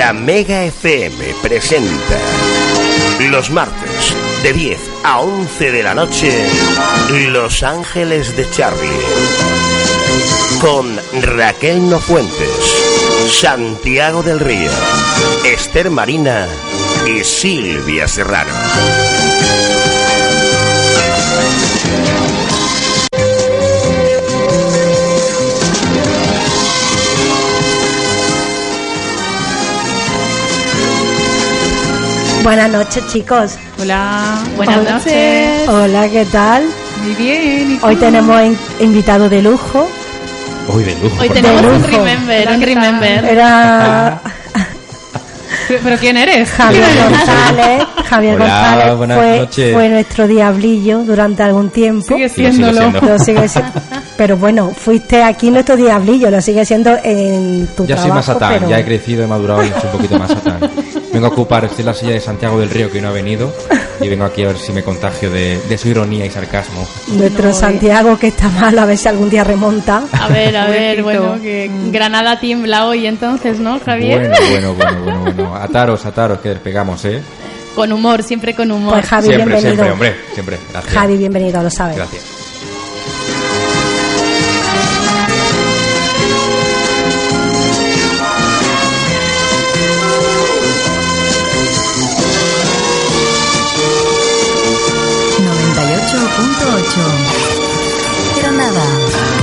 La Mega FM presenta los martes de 10 a 11 de la noche Los Ángeles de Charlie con Raquel Nofuentes, Santiago del Río, Esther Marina y Silvia Serrano. Buenas noches, chicos. Hola, buenas Hola. noches. Hola, ¿qué tal? Muy bien. Hoy tenemos in- invitado de lujo. Hoy de lujo. Hoy tenemos favor. un lujo. remember, Hola, un remember. Era ¿Pero quién eres? Javier González. Javier Hola, González buenas fue, noches. fue nuestro diablillo durante algún tiempo. Sigue siéndolo. siendo. Lo sigue siendo. Pero bueno, fuiste aquí nuestro diablillo, lo sigue siendo en tu Ya soy trabajo. más satán, pero- ya he crecido, he madurado y soy un poquito más satán. Vengo a ocupar, estoy en la silla de Santiago del Río que no ha venido y vengo aquí a ver si me contagio de, de su ironía y sarcasmo. Nuestro No. Santiago que está mal, a ver si algún día remonta. A ver, a ver, bueno, que Granada tiembla hoy entonces, ¿no, Javier? Bueno, bueno, bueno, bueno, bueno. Ataros, ataros, que despegamos, ¿eh? Con humor, siempre con humor. Pues Javi, siempre, bienvenido. siempre, hombre, siempre. Gracias. Javi, bienvenido, lo sabes. Gracias. Granada.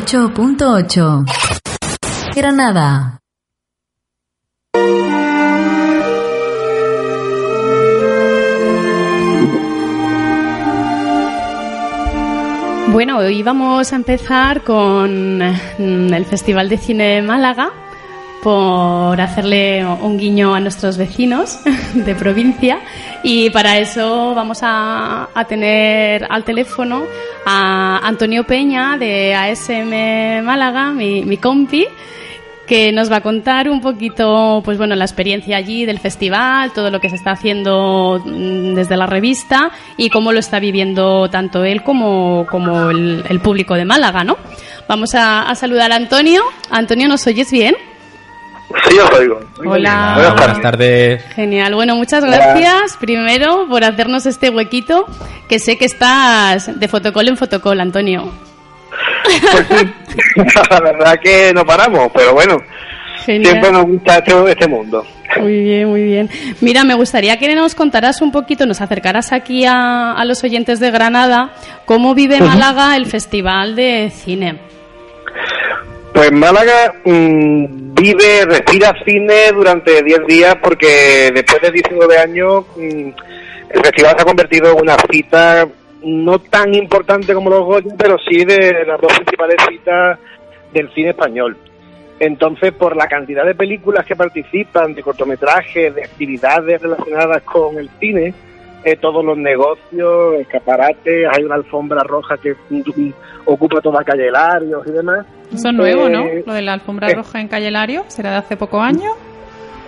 98.8 Granada. Bueno, hoy vamos a empezar con mm, el Festival de Cine de Málaga por hacerle un guiño a nuestros vecinos de provincia y para eso vamos a, a tener al teléfono Antonio Peña de ASM Málaga, mi, compi, que nos va a contar un poquito, pues bueno, la experiencia allí del festival, todo lo que se está haciendo mm, desde la revista y cómo lo está viviendo tanto él como, como el, el público de Málaga, ¿no? Vamos a, a saludar a Antonio. Antonio, ¿nos oyes bien? Sí, os oigo. Hola. Buenas tardes. Genial. Bueno, muchas gracias primero por hacernos este huequito, que sé que estás de fotocol en fotocol, Antonio. Pues sí, la verdad que no paramos, pero bueno, Genial. siempre nos gusta este, este mundo. Muy bien, muy bien. Mira, me gustaría que nos contaras un poquito, nos acercaras aquí a, a los oyentes de Granada, cómo vive Málaga el Festival de Cine. Pues Málaga mm, vive, respira cine durante 10 días porque después de 19 años mm, el festival se ha convertido en una cita no tan importante como los Goya, pero sí de las dos principales citas del cine español. Entonces, por la cantidad de películas que participan, de cortometrajes, de actividades relacionadas con el cine, eh, todos los negocios, escaparates, hay una alfombra roja que ocupa toda calle Larios y demás. Eso es nuevo, ¿no? Eh, Lo de la alfombra eh. roja en Calle Lario, será de hace pocos años.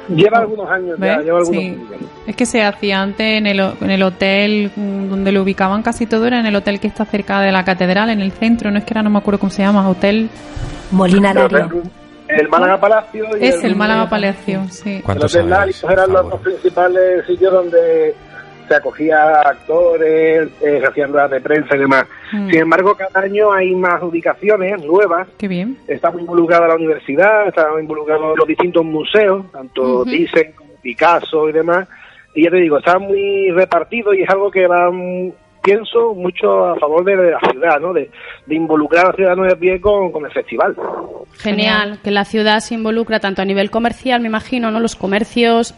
Lleva algunos años ya, ¿Ves? lleva algunos Sí. años. Es que se hacía antes en el, en el hotel mm, donde lo ubicaban casi todo, era en el hotel que está cerca de la catedral, en el centro, no es que ahora no me acuerdo cómo se llama, hotel. Molina Lario. El Málaga Palacio y Es el Málaga Palacio. Sí. El ¿Cuánto Hotel Larios eran los dos principales sitios donde se acogía a actores, eh, se hacían ruedas de prensa y demás. Mm. Sin embargo, cada año hay más ubicaciones nuevas. Qué bien. Está muy involucrada la universidad, están involucrados los distintos museos, tanto. Thyssen como Picasso y demás. Y ya te digo, está muy repartido y es algo que va, mm, pienso, mucho a favor de la ciudad, ¿no? De, de involucrar a la ciudad de pie con, con el festival. Genial, que la ciudad se involucra tanto a nivel comercial, me imagino, ¿no? Los comercios,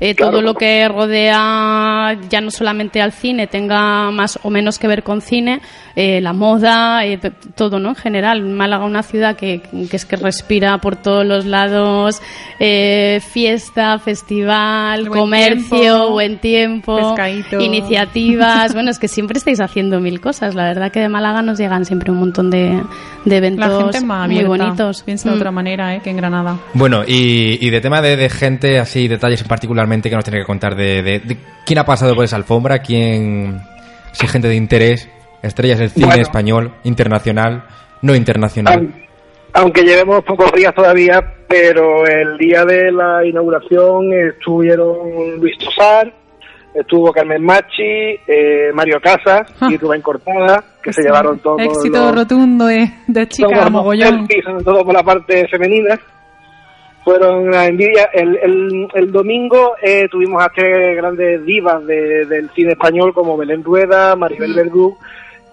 eh, Claro. todo lo que rodea ya no solamente al cine, tenga más o menos que ver con cine, eh, la moda, eh, todo, ¿no? En general, Málaga una ciudad que, que es que respira por todos los lados, eh, fiesta, festival, Buen comercio, tiempo, buen tiempo, iniciativas, bueno, es que siempre estáis haciendo mil cosas, la verdad que de Málaga nos llegan siempre un montón de, de eventos La gente es más muy abierta. bonitos. Piensa de Mm. otra manera, ¿eh? Que en Granada. Bueno, y, y de tema de, de gente, así, detalles que nos tiene que contar de, de- de quién ha pasado por esa alfombra, quién, si gente de interés, estrellas del cine Bueno. español, internacional, no internacional. Aun- Aunque llevemos pocos días todavía, pero el día de la inauguración estuvieron Luis Tosar, estuvo Carmen Machi, eh, Mario Casas Ah. y Rubén Cortada, que se llevaron todos Éxito los, rotundo de, de chica mogollón. selfies, sobre todo por la parte femenina. Fueron la envidia. El, el, el domingo eh, tuvimos a tres grandes divas de- del cine español como Belén Rueda, Maribel Verdú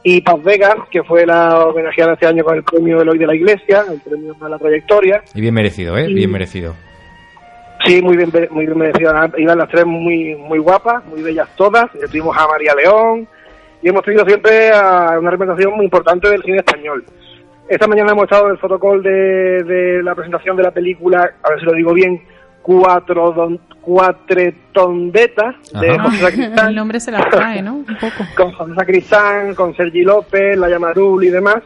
y Paz Vega, que fue la homenajeada este año con el premio Eloy de la Iglesia, el premio a la trayectoria. Y bien merecido, ¿eh? Y- Bien merecido. Sí, muy bien, muy bien merecidas. Iban las tres muy muy guapas, muy bellas todas. Tuvimos a María León y hemos tenido siempre a una representación muy importante del cine español. Esta mañana hemos estado en el fotocall de, de la presentación de la película, a ver si lo digo bien, Cuatro don, Cuatretondeta, de Ajá. José Sacristán El nombre se la trae, ¿no? Un poco. con José Sacristán, con Sergi López, La Llamarul y demás,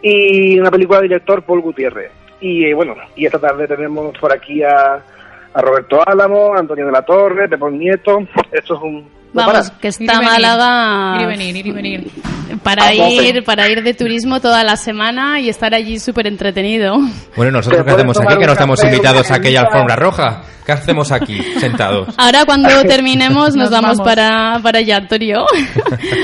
y una película del director Paul Gutiérrez. Y eh, bueno, y esta tarde tenemos por aquí a, a Roberto Álamo, Antonio de la Torre, Pepón Nieto. Esto es un... Vamos, que Ir está venir, Málaga Ir y venir, ir y venir. para ir para ir de turismo toda la semana y estar allí súper entretenido. Bueno, ¿nosotros qué hacemos aquí? Que no estamos invitados a aquella alfombra roja. ¿Qué hacemos aquí, sentados? Ahora cuando terminemos nos, Nos vamos, vamos. para, para allá, Antonio.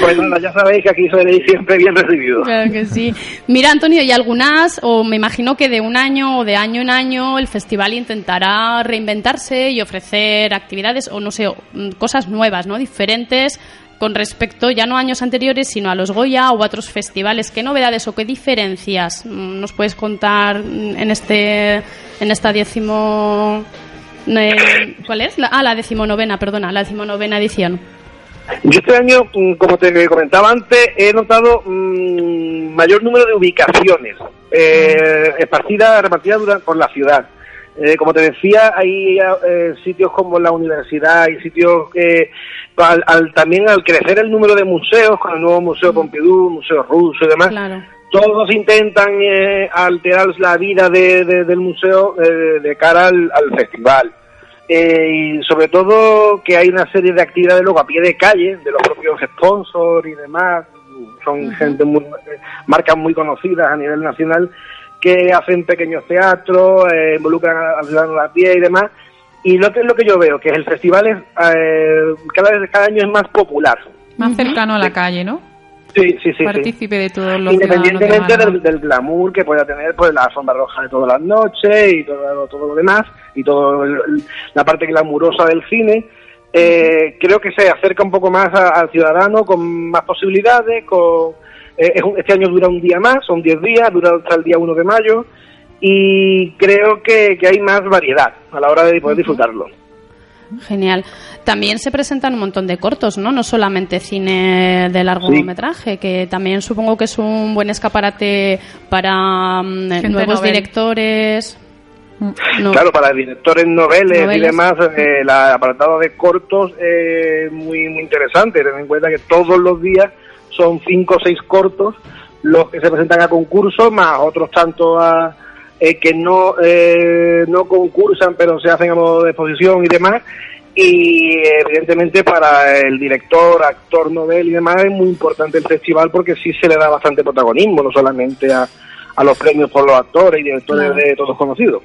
Pues nada, ya sabéis que aquí sois siempre bien recibidos. Claro que sí. Mira, Antonio, y algunas, o me imagino que de un año o de año en año el festival intentará reinventarse y ofrecer actividades o no sé, mm, cosas nuevas, ¿no? Diferentes con respecto ya no a años anteriores, sino a los Goya o a otros festivales. ¿Qué novedades o qué diferencias mm, nos puedes contar mm, en este en esta décimo eh, ¿Cuál es? La, ah, la decimonovena, perdona, la decimonovena edición. Yo este año, mm, como te comentaba antes, he notado mm, mayor número de ubicaciones eh, esparcidas, repartidas por la ciudad. Eh, como te decía, hay eh, sitios como la universidad, hay sitios que al, al- también al crecer el número de museos, con el nuevo Museo Pompidou, Museo Ruso y demás, Claro. todos intentan eh, alterar la vida de- de- del museo eh, de cara al, al festival. Eh, y sobre todo que hay una serie de actividades luego a pie de calle, de los propios sponsors y demás, son gente muy, marcas muy conocidas a nivel nacional, que hacen pequeños teatros, eh, involucran a- al ciudadano a pie y demás. Y lo que es lo que yo veo, que el festival es, eh, cada vez cada año es más popular. Más cercano a la calle, ¿no? Sí, sí, sí. sí. Partícipe de todos los Independientemente del, del glamour que pueda tener pues la alfombra roja de todas las noches y todo, todo lo demás y toda la parte glamurosa del cine, eh, creo que se acerca un poco más a- al ciudadano con más posibilidades. con eh, es un- Este año dura un día más, son 10 días, dura hasta el día 1 de mayo y creo que, que hay más variedad a la hora de poder disfrutarlo. Genial. También se presentan un montón de cortos, ¿no? No solamente cine de largometraje, que también supongo que es un buen escaparate para mm, Gente nuevos novel. directores. No. Claro, para directores noveles, y Noveles. demás, eh, el apartado de cortos es muy, muy interesante. Ten en cuenta que todos los días son cinco o seis cortos los que se presentan a concurso, más otros tantos a, eh, que no, eh, no concursan, pero se hacen a modo de exposición y demás. Y evidentemente para el director, actor, novel y demás es muy importante el festival porque sí se le da bastante protagonismo, no solamente a, a los premios por los actores y directores Claro. de todos conocidos.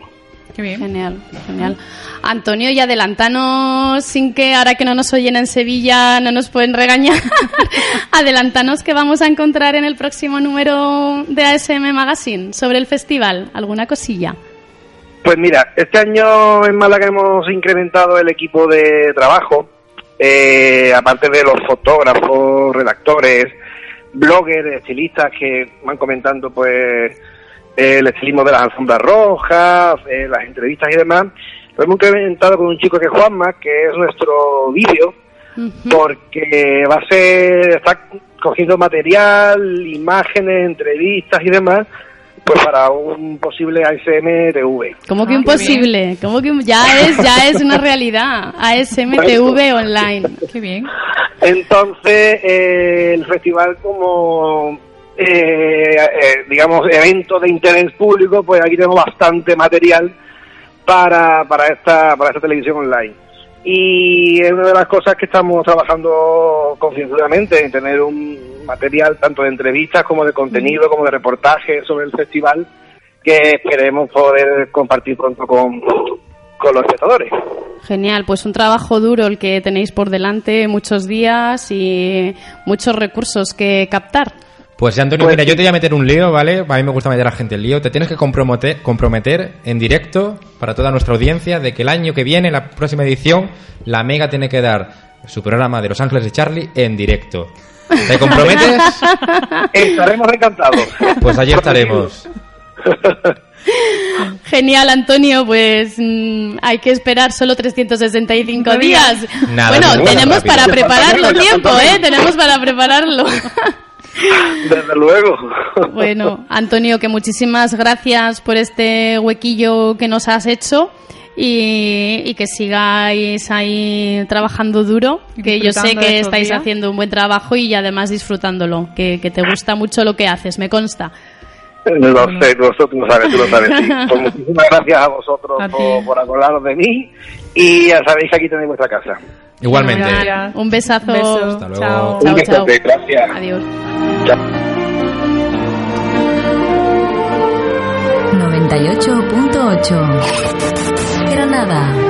Qué bien. Genial, genial. Antonio, y adelantanos, sin que ahora que no nos oyen en Sevilla no nos pueden regañar, adelantanos que vamos a encontrar en el próximo número de ASM Magazine sobre el festival. ¿Alguna cosilla? Pues mira, este año en Málaga hemos incrementado el equipo de trabajo, eh, aparte de los fotógrafos, redactores, bloggers, estilistas que van comentando pues el estilismo de las alfombras rojas, eh, las entrevistas y demás. Lo hemos incrementado con un chico que es Juanma, que es nuestro vídeo, porque va a ser, está cogiendo material, imágenes, entrevistas y demás, pues para un posible ASM TV. ¿Cómo que Ah, imposible? ¿Cómo que ya es, ya es una realidad? ASMTV online. Qué bien. Entonces, eh, el festival como, eh, eh, digamos, evento de interés público, pues aquí tenemos bastante material para, para, esta, para esta televisión online. Y es una de las cosas que estamos trabajando concienzudamente, en tener un material tanto de entrevistas como de contenido, como de reportajes sobre el festival, que esperemos poder compartir pronto con, con los espectadores. Genial, pues un trabajo duro el que tenéis por delante, muchos días y muchos recursos que captar. Pues ya, Antonio, Pues mira, yo te voy a meter un lío, ¿vale? A mí me gusta meter a la gente en lío. Te tienes que comprometer, comprometer en directo para toda nuestra audiencia de que el año que viene, la próxima edición, la Mega tiene que dar su programa de Los Ángeles de Charlie en directo. ¿Te comprometes? Estaremos encantados. Pues allí estaremos. Genial, Antonio, pues mm, hay que esperar solo 365 días. Nada, bueno, bueno, tenemos para prepararlo tiempo, ¿eh? Tenemos para prepararlo. Desde luego. bueno, Antonio, que muchísimas gracias por este huequillo que nos has hecho. Y, y que sigáis ahí trabajando duro, que yo sé que estáis días. haciendo un buen trabajo y además disfrutándolo, que, que te gusta mucho lo que haces, me consta. Lo sé, vosotros lo sabes, tú lo sabes. Sí. Pues muchísimas gracias a vosotros A por, por acordaros de mí y ya sabéis que aquí tenéis vuestra casa. Igualmente. Gracias. Un besazo. Beso. Hasta luego. Chao. Chao, Un besote, gracias. Adiós. Chao. 98.8 Granada.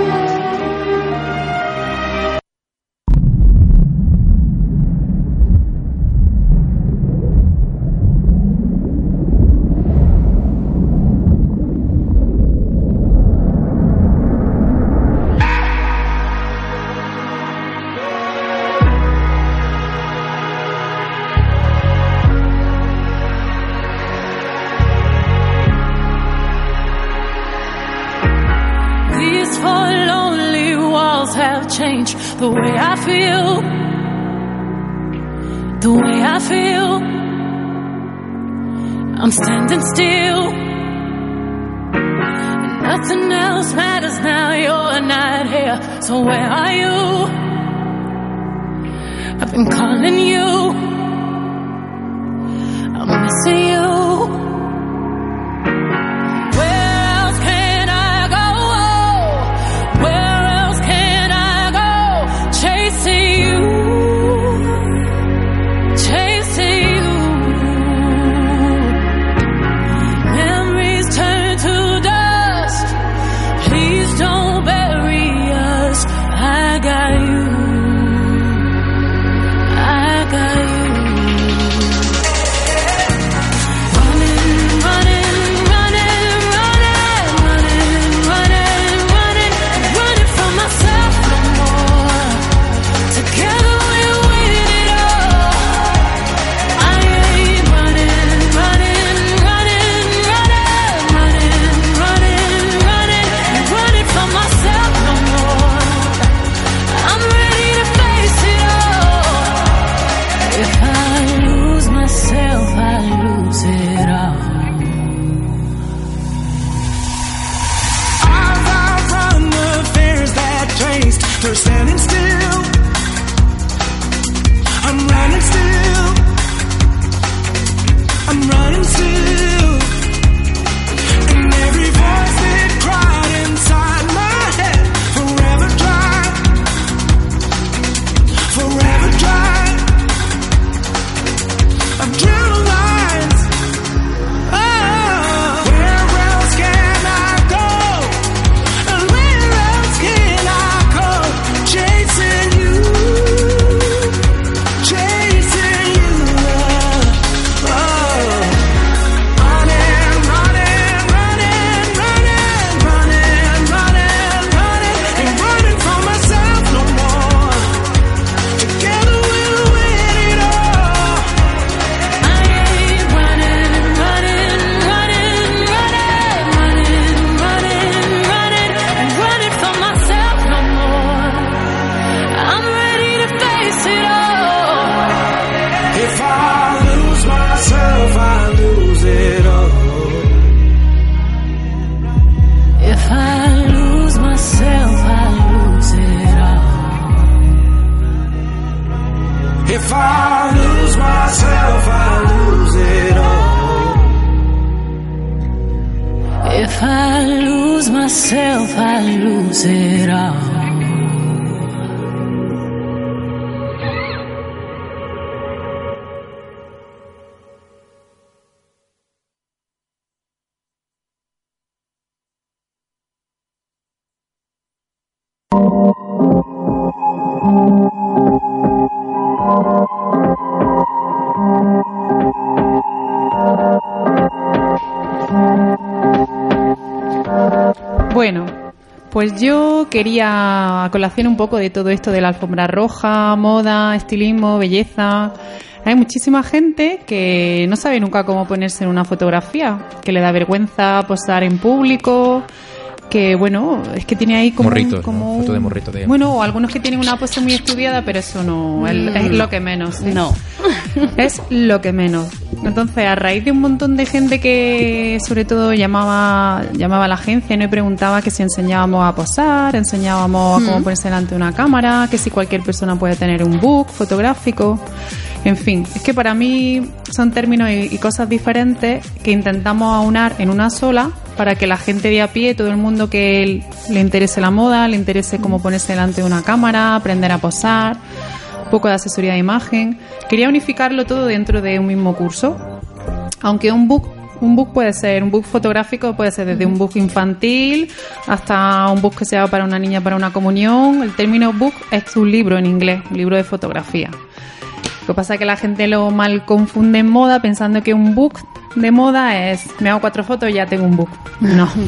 So where are you? I've been calling you. Standing still. Pues yo quería a colación un poco de todo esto de la alfombra roja, moda, estilismo, belleza. Hay muchísima gente que no sabe nunca cómo ponerse en una fotografía, que le da vergüenza posar en público, que bueno, es que tiene ahí como, un- como ¿no? un- Foto de morrito, digamos. Bueno, o algunos que tienen una pose muy estudiada, pero eso no es, es lo que menos. ¿eh? No. Es lo que menos. Entonces, a raíz de un montón de gente que sobre todo llamaba llamaba a la agencia ¿no? y preguntaba que si enseñábamos a posar, enseñábamos a cómo ponerse delante de una cámara, que si cualquier persona puede tener un book fotográfico. En fin, es que para mí son términos y, y cosas diferentes que intentamos aunar en una sola para que la gente de a pie, todo el mundo que le interese la moda, le interese cómo ponerse delante de una cámara, aprender a posar, poco de asesoría de imagen. Quería unificarlo todo dentro de un mismo curso. Aunque un book, un book puede ser, un book fotográfico puede ser desde un book infantil hasta un book que sea para una niña para una comunión. El término book es un libro en inglés, un libro de fotografía. Lo que pasa es que la gente lo mal confunde en moda pensando que un book de moda es me hago cuatro fotos y ya tengo un book. No.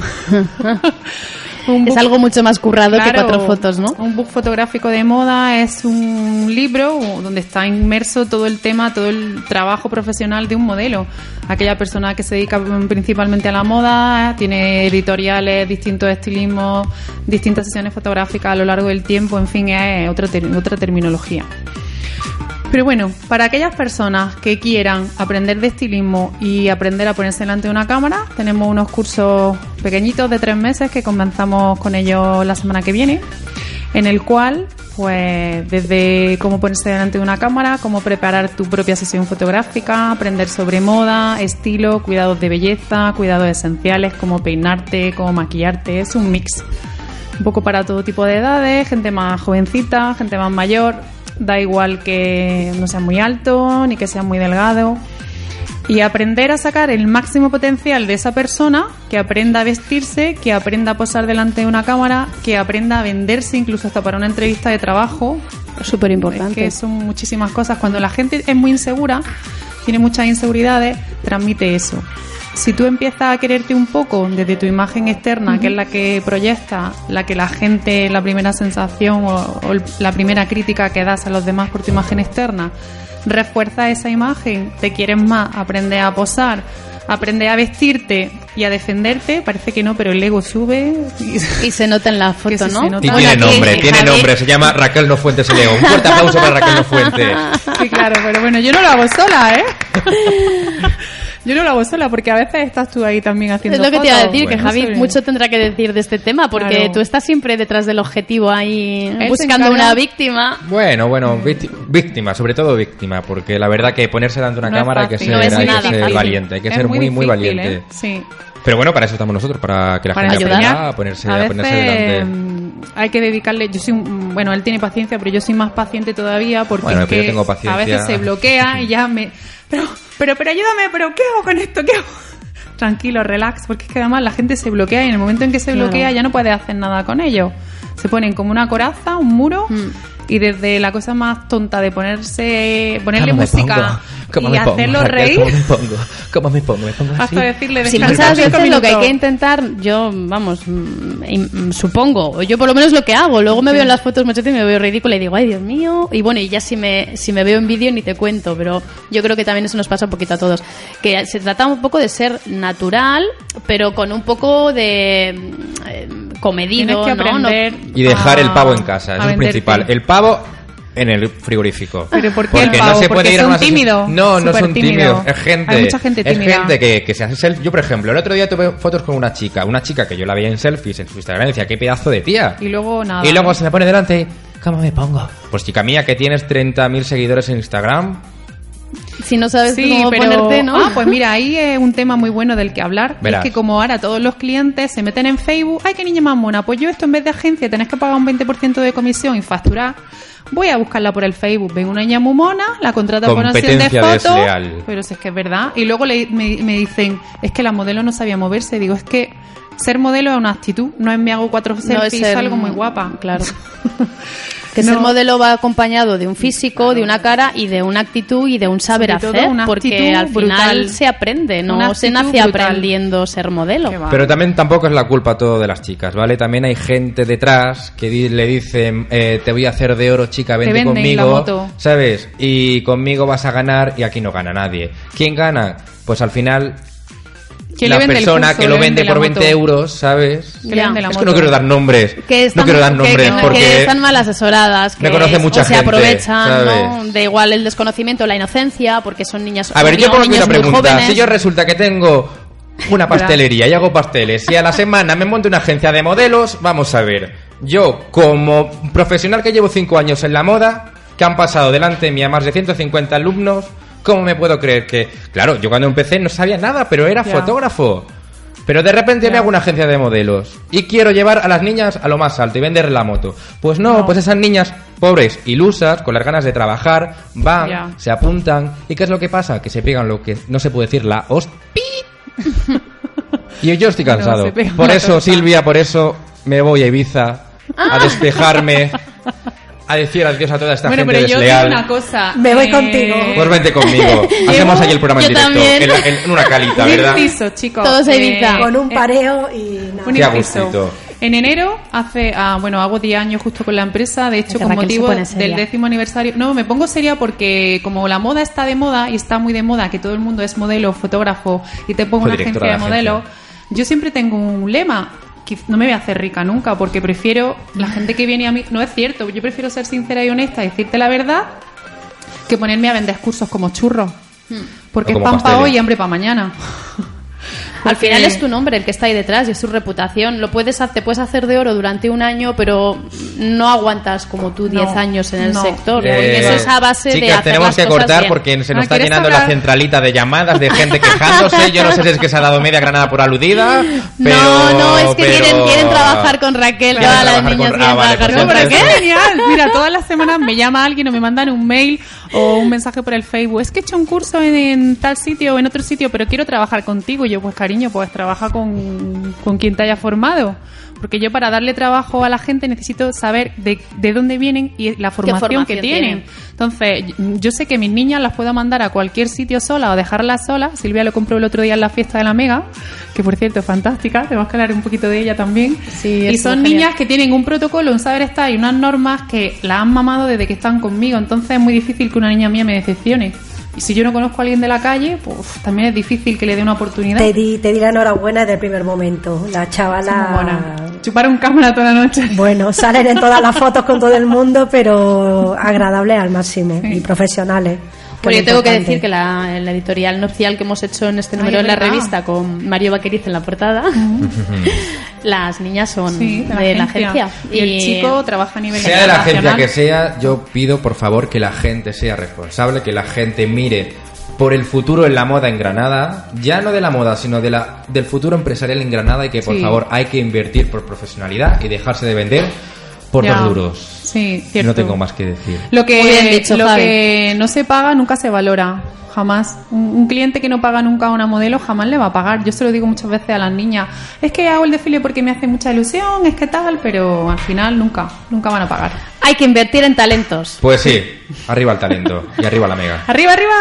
Es algo mucho más currado que cuatro fotos, ¿no? Un book fotográfico de moda es un libro donde está inmerso todo el tema, todo el trabajo profesional de un modelo. Aquella persona que se dedica principalmente a la moda, tiene editoriales, distintos estilismos, distintas sesiones fotográficas a lo largo del tiempo, en fin, es otra, ter- otra terminología. Pero bueno, para aquellas personas que quieran aprender de estilismo y aprender a ponerse delante de una cámara, tenemos unos cursos pequeñitos de tres meses que comenzamos con ellos la semana que viene, en el cual, pues, desde cómo ponerse delante de una cámara, cómo preparar tu propia sesión fotográfica, aprender sobre moda, estilo, cuidados de belleza, cuidados esenciales, cómo peinarte, cómo maquillarte, es un mix. Un poco para todo tipo de edades, gente más jovencita, gente más mayor, da igual que no sea muy alto ni que sea muy delgado y aprender a sacar el máximo potencial de esa persona, que aprenda a vestirse, que aprenda a posar delante de una cámara, que aprenda a venderse incluso hasta para una entrevista de trabajo. Súper importante. Que son muchísimas cosas. Cuando la gente es muy insegura, tiene muchas inseguridades, transmite eso. Si tú empiezas a quererte un poco desde tu imagen externa, que es la que proyecta, la que la gente, la primera sensación o, o la primera crítica que das a los demás por tu imagen externa, refuerza esa imagen, te quieres más, aprende a posar, aprende a vestirte y a defenderte, parece que no, pero el ego sube y, Y se nota en la foto, ¿no? nota. Y Bueno, tiene nombre, tiene nombre, se llama Raquel No Fuentes el León. Un fuerte aplauso para Raquel No Fuentes. Sí, claro, pero bueno, yo no lo hago sola, ¿eh? Yo no lo hago sola porque a veces estás tú ahí también haciendo Es lo que te iba a decir, que Javi sobre- mucho tendrá que decir de este tema, porque Claro. tú estás siempre detrás del objetivo ahí, buscando una víctima. Bueno, bueno, vícti- víctima, sobre todo víctima, porque la verdad que ponerse delante de una No cámara hay que ser, No es hay que nada ser fácil. valiente, hay que Es ser muy, muy, difícil, valiente. ¿eh? Sí. Pero bueno, para eso estamos nosotros, para que la Para gente ayudar. aprenda a ponerse, a ponerse delante. mm, hay que dedicarle yo soy un- bueno él tiene paciencia pero yo soy más paciente todavía porque Bueno, es pero yo tengo paciencia. a veces se bloquea y ya me pero pero pero ayúdame pero qué hago con esto qué hago tranquilo relax porque es que además la gente se bloquea y en el momento en que se Claro. bloquea ya no puede hacer nada con ello se ponen como una coraza un muro Mm. y desde la cosa más tonta de ponerse ponerle ¿Cómo me música pongo? ¿Cómo y me pongo, hacerlo reír ¿Cómo me pongo? ¿Cómo me pongo? ¿Me pongo así? hasta decirle Si muchas veces lo que hay que intentar, yo, vamos, mm, im- supongo, yo por lo menos lo que hago, luego me veo en las fotos muchas veces y me veo ridícula y digo, ay Dios mío, y bueno, y ya si me, si me veo en vídeo ni te cuento, pero yo creo que también eso nos pasa un poquito a todos, que se trata un poco de ser natural, pero con un poco de mm, eh, comedido, que ¿no? Y dejar a- el pavo en casa, es venderte. principal. El pavo en el frigorífico. ¿Pero por qué Porque el pavo? no se Porque puede ir a son una sesión- tímidos, No, no son tímidos. Es gente. Hay mucha gente Es tímida. gente que, que se hace selfie. Yo, por ejemplo, el otro día tuve fotos con una chica. Una chica que yo la veía en selfies en su Instagram y decía, qué pedazo de tía. y luego nada Y luego se me pone delante y, ¿cómo me pongo? Pues chica mía, que tienes 30.000 seguidores en Instagram. Si no sabes Sí, cómo pero ponerte, ¿no? ah, pues mira, ahí es un tema muy bueno del que hablar. Verás. Es que como ahora todos los clientes se meten en Facebook, ay, qué niña más mona, pues yo esto en vez de agencia tenés que pagar un 20% de comisión y facturar, voy a buscarla por el Facebook. Ven una niña muy mona, la contrata por una de fotos, pero si es que es verdad. Y luego le- me, me dicen, es que la modelo no sabía moverse. Digo, es que ser modelo es una actitud, no es me hago cuatro No selfies, es ser- algo muy guapa. Claro. Que No. ser modelo va acompañado de un físico, de una cara y de una actitud y de un saber hacer, una porque al final brutal. se aprende, no se nace brutal. aprendiendo ser modelo. Pero también tampoco es la culpa todo de las chicas, ¿vale? También hay gente detrás que di- le dicen, eh, te voy a hacer de oro, chica, vente conmigo. ¿sabes? Y conmigo vas a ganar y aquí no gana nadie. ¿Quién gana? Pues al final ¿Quién la persona que lo vende por moto. 20 euros, ¿sabes? Que le vende la es que moto. no quiero dar nombres. Que están, no quiero dar nombres que, porque... que están mal asesoradas, que Me conoce mucha o se gente, aprovechan, ¿no? De igual el desconocimiento, la inocencia, porque son niñas A ver, yo niños una pregunta. Si yo resulta que tengo una pastelería y hago pasteles y a la semana me monto una agencia de modelos, vamos a ver. Yo, como profesional que llevo cinco años en la moda, que han pasado delante de mí a más de 150 alumnos, ¿cómo me puedo creer que... Claro, yo cuando empecé no sabía nada, pero era fotógrafo. Pero de repente me hago una agencia de modelos y quiero llevar a las niñas a lo más alto y vender la moto. Pues no, pues esas niñas pobres, ilusas, con las ganas de trabajar, van, se apuntan. ¿Y qué es lo que pasa? Que se pegan lo que no se puede decir, la hospi. y yo estoy cansado. por eso. Silvia, por eso me voy a Ibiza a despejarme, a decir adiós a toda esta bueno, gente pero yo desleal. digo una cosa. Me voy eh, contigo. Pues vente conmigo. Hacemos ahí el programa en Yo directo. también. En, la- en- en una calita, Un ¿verdad? inciso, chicos. Todos a Ibiza. Con un eh, pareo y nada. Un. En enero, hace, ah, bueno, hago 10 años justo con la empresa, de hecho, con se motivo del décimo aniversario. No, me pongo seria porque como la moda está de moda y está muy de moda, que todo el mundo es modelo, fotógrafo y te pongo una agencia de de la modelo, yo siempre tengo un lema. No me voy a hacer rica nunca porque prefiero la gente que viene a mí. No es cierto, yo prefiero ser sincera y honesta, decirte la verdad, que ponerme a vender cursos como churros. Porque O es pan para hoy y hambre para mañana. Al final es tu nombre el que está ahí detrás y es tu reputación. Lo puedes, te puedes hacer de oro durante un año, pero no aguantas como tú 10 No, años en el no. sector. Eh, y eso es a base de chicas, hacer tenemos las que cosas cortar bien. porque se nos Ah, está ¿quieres llenando la hablar? centralita de llamadas de gente quejándose. Yo no sé si es que se ha dado media granada por aludida. Pero, no, no, es que pero- quieren, quieren trabajar con Raquel. Todas las niñas quieren ah, trabajar pues con No, pero entonces- Raquel. qué genial. Mira, todas las semanas me llama alguien o me mandan un mail o un mensaje por el Facebook. Es que he hecho un curso en, en tal sitio o en otro sitio, pero quiero trabajar contigo. Y yo, pues cariño, pues trabaja con, con quien te haya formado. Porque yo para darle trabajo a la gente necesito saber de, de dónde vienen y la formación, formación que tienen. Entonces, yo sé que mis niñas las puedo mandar a cualquier sitio sola o dejarlas solas. Silvia lo compró el otro día en la fiesta de la Mega, que por cierto es fantástica. Tenemos que hablar un poquito de ella también. Sí, y son niñas que tienen un protocolo, un saber estar y unas normas que las han mamado desde que están conmigo. Entonces es muy difícil que una niña mía me decepcione. Y si yo no conozco a alguien de la calle, pues también es difícil que le dé una oportunidad. Te di, te di la enhorabuena desde el primer momento. La chavala. Mona. Chupar un cámara toda la noche. Bueno, salen en todas las fotos con todo el mundo, pero agradables al máximo y profesionales. Que Bueno, es yo tengo que decir que la, la editorial nupcial que hemos hecho en este número en la verdad. revista con Mario Vaqueriz en la portada, las niñas son Sí, de, la agencia. Y, el chico trabaja a nivel Sea de la agencia que sea, yo pido por favor que la gente sea responsable, que la gente mire por el futuro en la moda en Granada, ya no de la moda, sino de la, del futuro empresarial en Granada y que por Sí. favor hay que invertir por profesionalidad y dejarse de vender por Ya. dos duros. Sí, cierto. No tengo más que decir. Lo que, Muy bien dicho, lo Javi. que no se paga nunca se valora. Jamás. Un, un cliente que no paga nunca a una modelo jamás le va a pagar. Yo se lo digo muchas veces a las niñas. Es que hago el desfile porque me hace mucha ilusión, es que tal, pero al final nunca, nunca van a pagar. Hay que invertir en talentos. Pues sí, arriba el talento y arriba la mega. ¡Arriba, arriba!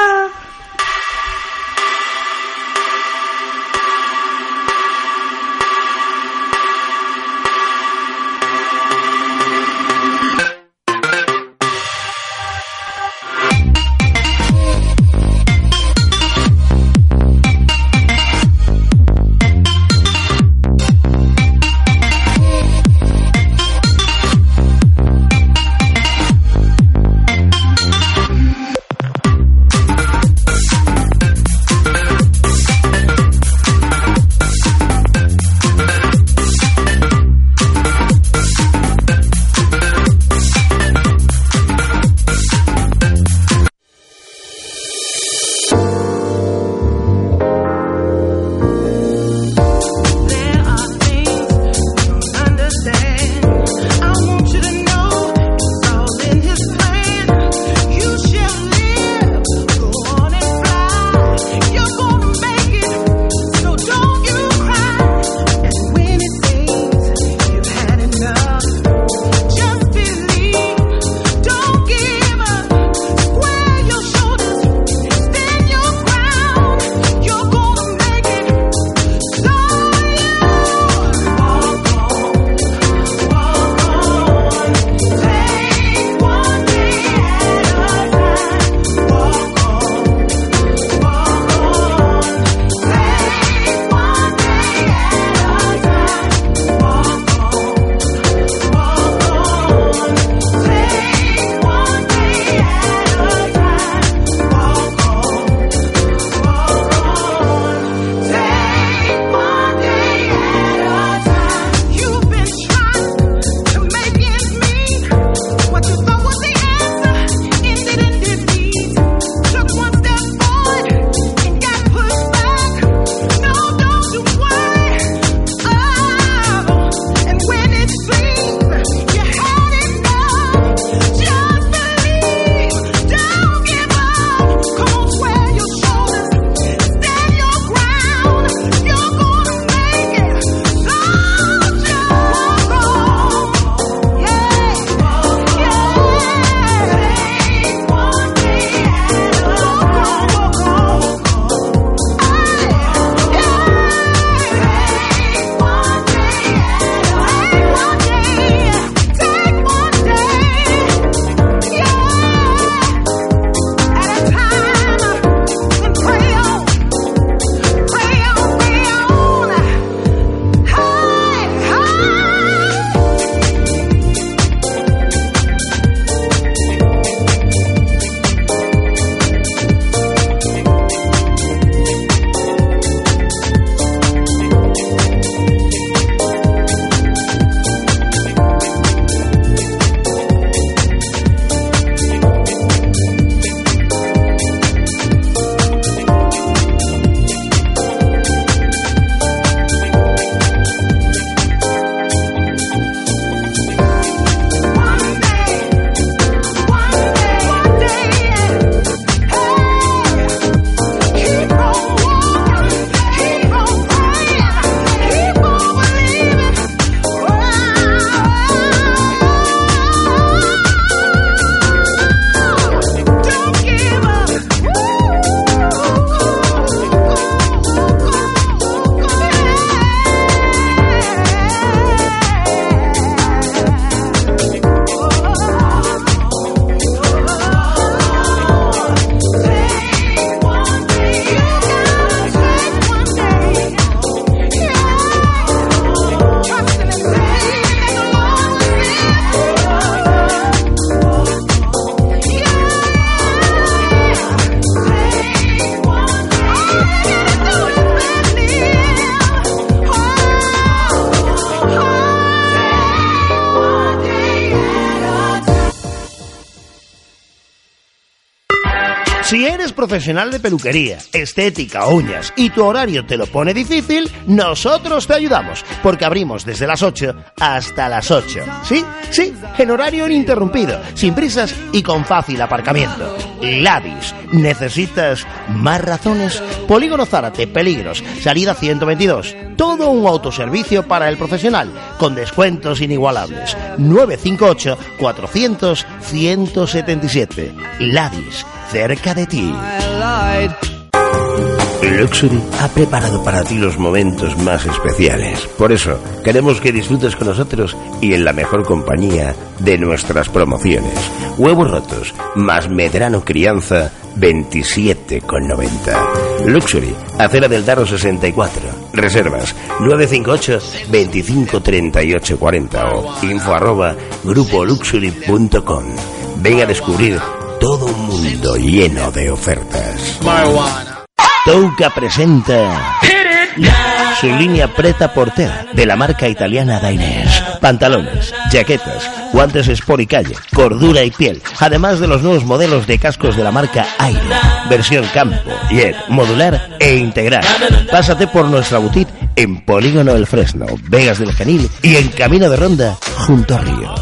Profesional de peluquería, estética, uñas y tu horario te lo pone difícil? Nosotros te ayudamos, porque abrimos desde las 8 hasta las 8. ¿Sí? Sí, en horario ininterrumpido, sin prisas y con fácil aparcamiento. Ladis, ¿necesitas más razones? Polígono Zárate, Peligros, salida 122. Todo un autoservicio para el profesional, con descuentos inigualables. 958 400 177. Ladis, cerca de ti. Luxury ha preparado para ti los momentos más especiales. Por eso, queremos que disfrutes con nosotros y en la mejor compañía de nuestras promociones. Huevos rotos, más medrano crianza, 27,90. Luxury, acera del Darro 64. Reservas, 958 25 38 40 o info arroba grupoluxury.com. Ven a descubrir todo un mundo lleno de ofertas. Touca presenta su línea Preta Porter de la marca italiana Dainers. Pantalones, jaquetas, guantes Sport y calle, cordura y piel, además de los nuevos modelos de cascos de la marca Aire, versión campo, jet, modular e integral. Pásate por nuestra boutique en Polígono El Fresno, Vegas del Genil y en Camino de Ronda junto a Río.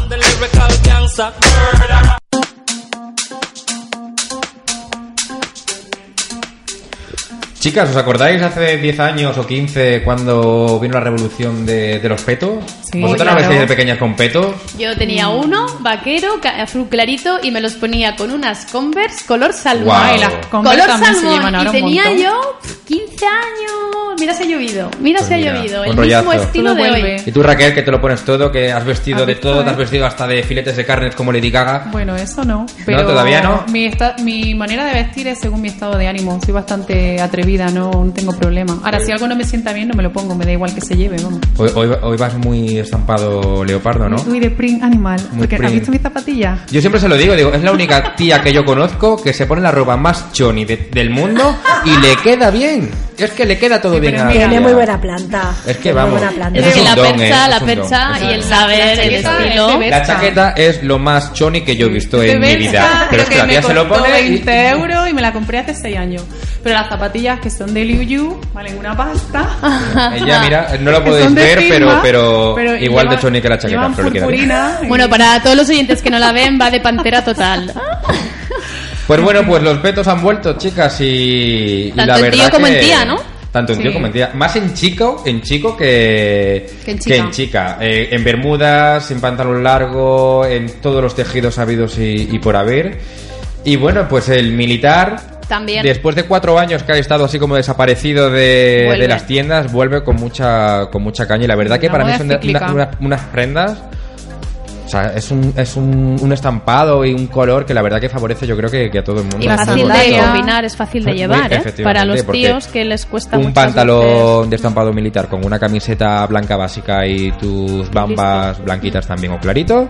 Chicas, ¿os acordáis hace 10 años o 15 cuando vino la revolución de, de los petos? Sí, ¿Vosotras claro. no habéis de pequeñas con petos? Yo tenía uno, vaquero, azul clarito, y me los ponía con unas Converse color salmón. Las Converse color se salmón. llevan ahora y tenía montón. yo pf, 15 años. Mira, se ha llovido. Mira, Pues se ha llovido. un El rollazo. mismo estilo de hoy. Y tú, Raquel, que te lo pones todo, que has vestido ¿Has de visto, todo, eh? te has vestido hasta de filetes de carnes como Lady Gaga. Bueno, eso no. Pero ¿Todavía no? Mi, esta- mi manera de vestir es según mi estado de ánimo. Soy bastante atrevida, no, no tengo problema. Ahora, si algo no me sienta bien, no me lo pongo. Me da igual que se lleve, vamos. Hoy, hoy, hoy vas muy estampado leopardo, ¿no? Uy, de print animal. Muy Porque, ¿Has visto mis zapatillas? Yo siempre se lo digo, digo, es la única tía que yo conozco que se pone la ropa más choni de- del mundo y le queda bien. Es que le queda todo Sí, bien Tiene muy buena planta. Es que vamos, es un la don, percha, eh, la percha y el saber, el estilo. La chaqueta es lo más choni que yo he visto en mi vida. Pero es que tía se lo pone y... 20 euros y me la compré hace 6 años. Pero las zapatillas que son de Liu Yu valen una pasta. Ella, mira, no lo Que podéis ver, pero, pero, igual de choni que la chaqueta, pero le queda bien. Bueno, para todos los oyentes que no la ven, va de pantera total. Pues bueno, pues los petos han vuelto, chicas, y, y Tanto la en verdad tío como que- en tía, ¿no? Tanto en tío como en tía. Más en chico, en chico que, Que en chica. chica. Eh, en bermudas, en pantalón largo, en todos los tejidos habidos y, y por haber. Y bueno, pues el militar, También. después de cuatro años que ha estado así como desaparecido de, las tiendas, vuelve con mucha, con mucha caña. Y la verdad que para mí son una- unas prendas... O sea, es un, es un, un estampado y un color que la verdad que favorece yo creo que, que a todo el mundo. Y La fácil de combinar, es fácil de llevar, ¿eh? Para los tíos que les cuesta un pantalón veces. de estampado militar con una camiseta blanca básica y tus bambas blanquitas también o clarito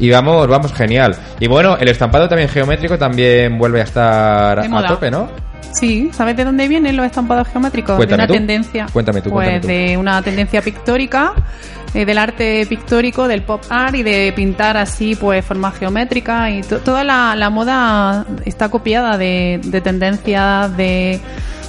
y vamos vamos genial y bueno el estampado también geométrico también vuelve a estar a tope no Sí, ¿sabes de dónde vienen los estampados geométricos? Cuéntame de una tú. tendencia. Cuéntame tú, Pues cuéntame tú. de una tendencia pictórica, eh, del arte pictórico, del pop art y de pintar así, pues, formas geométricas y to- toda la, la moda está copiada de, de tendencias, de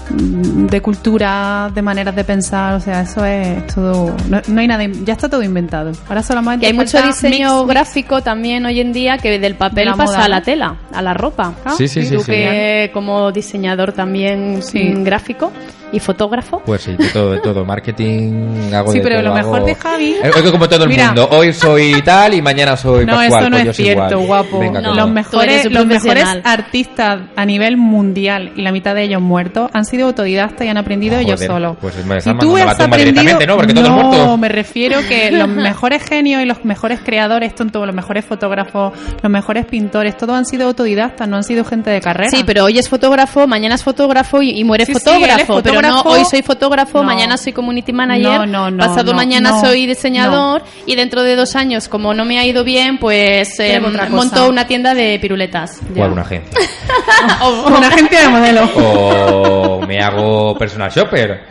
de cultura, de maneras de pensar, o sea, eso es todo, no, no hay nada, ya está todo inventado. Ahora solamente Que hay mucho diseño mix, gráfico también hoy en día que del papel la pasa moda, a la ¿no? tela, a la ropa. Sí, sí, sí, Tú sí. que como diseñador también Sí. gráfico y fotógrafo. pues sí de todo de todo marketing hago Sí, de pero todo, lo mejor hago- de Javi- Eh, oye, como todo el Mira. mundo hoy soy tal y mañana soy No, Pascual eso no pues es cierto, igual. guapo. Venga, que No. no. los mejores, los mejores artistas a nivel mundial y la mitad de ellos muertos han sido autodidactas y han aprendido ellos Joder, solos. pues me tú la has aprendido, ¿no? Porque todos muertos. me refiero que los mejores genios y los mejores creadores, tonto, los mejores fotógrafos, los mejores pintores, todos han sido autodidactas, no han sido gente de carrera. Sí, pero hoy es fotógrafo, mañana es fotógrafo y, y muere Sí, sí, fotógrafo, Pero no, fotógrafo. hoy soy fotógrafo, No. mañana soy community manager, No, no, no, pasado no, mañana no, soy diseñador y dentro de dos años, como no me ha ido bien, pues eh, monto una tienda de piruletas. o alguna agencia una agencia de modelos. o me hago personal shopper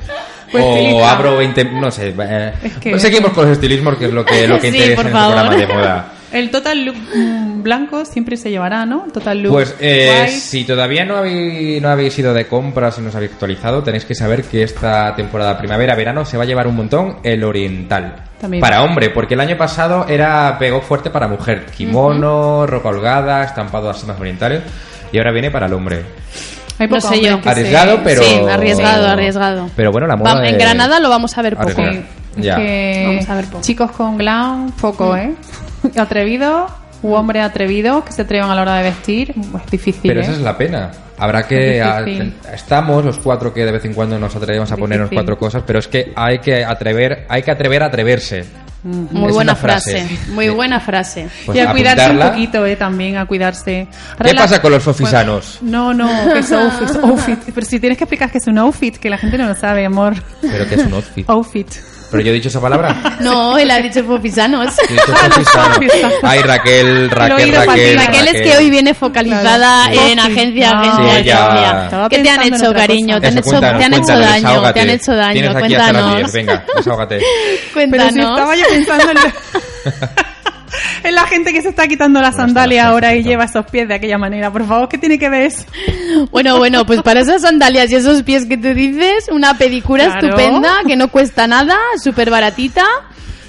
Pues o estilista. abro 20 no sé eh, Es que- seguimos con los estilismos que es lo que lo que Sí, interesa por en este favor. programa de moda El total look mm, blanco siempre se llevará, ¿no? Total look Pues eh, white. si todavía no habéis, no habéis ido de compras y no os habéis actualizado, tenéis que saber que esta temporada primavera-verano se va a llevar un montón el oriental. También. Para hombre, porque el año pasado era pegó fuerte para mujer. Kimono, ropa holgada, estampado así más orientales. Y ahora viene para el hombre. Hay No poco sé hombre yo. que Arriesgado, pero... Sí, arriesgado, arriesgado. Pero bueno, la moda Va- en de- Granada lo vamos a ver poco. Ya. que Vamos a ver poco. chicos con glam, poco, ¿eh? Atrevidos, u hombres atrevidos que se atrevan a la hora de vestir, es difícil, Pero ¿eh? esa es la pena. Habrá que... Es a- difícil. estamos los cuatro que de vez en cuando nos atrevemos a ponernos cuatro cosas, pero es que hay que atrever, hay que atrever a atreverse. Muy Es buena frase. frase. Muy buena frase. Pues y a cuidarse un poquito, ¿eh? También, a cuidarse. Ahora ¿Qué la- pasa con los sofisanos? No, no, que es outfit, outfit. Pero si tienes que explicar que es un outfit, que la gente no lo sabe, amor. Pero que es un outfit. Outfit. Pero yo he dicho esa palabra. No, él ha dicho fofisanos. He dicho sofisano. Ay, Raquel, Raquel, Raquel. es que hoy viene focalizada Claro. en agencia, agencia, ¿Qué te han hecho, cariño? ¿Te han Eso, hecho, cuéntanos, te han hecho cuéntanos, daño? desahógate. ¿Te han hecho daño? Cuéntanos. 10, venga, desahógate. Pero si Cuéntanos. estaba yo pensando en, en la gente que se está quitando sandalias está ahora y lleva esos pies de aquella manera. Por favor, ¿qué tiene que ver eso? Bueno, bueno, pues para esas sandalias y esos pies que te dices, una pedicura Claro. estupenda, que no cuesta nada, súper baratita.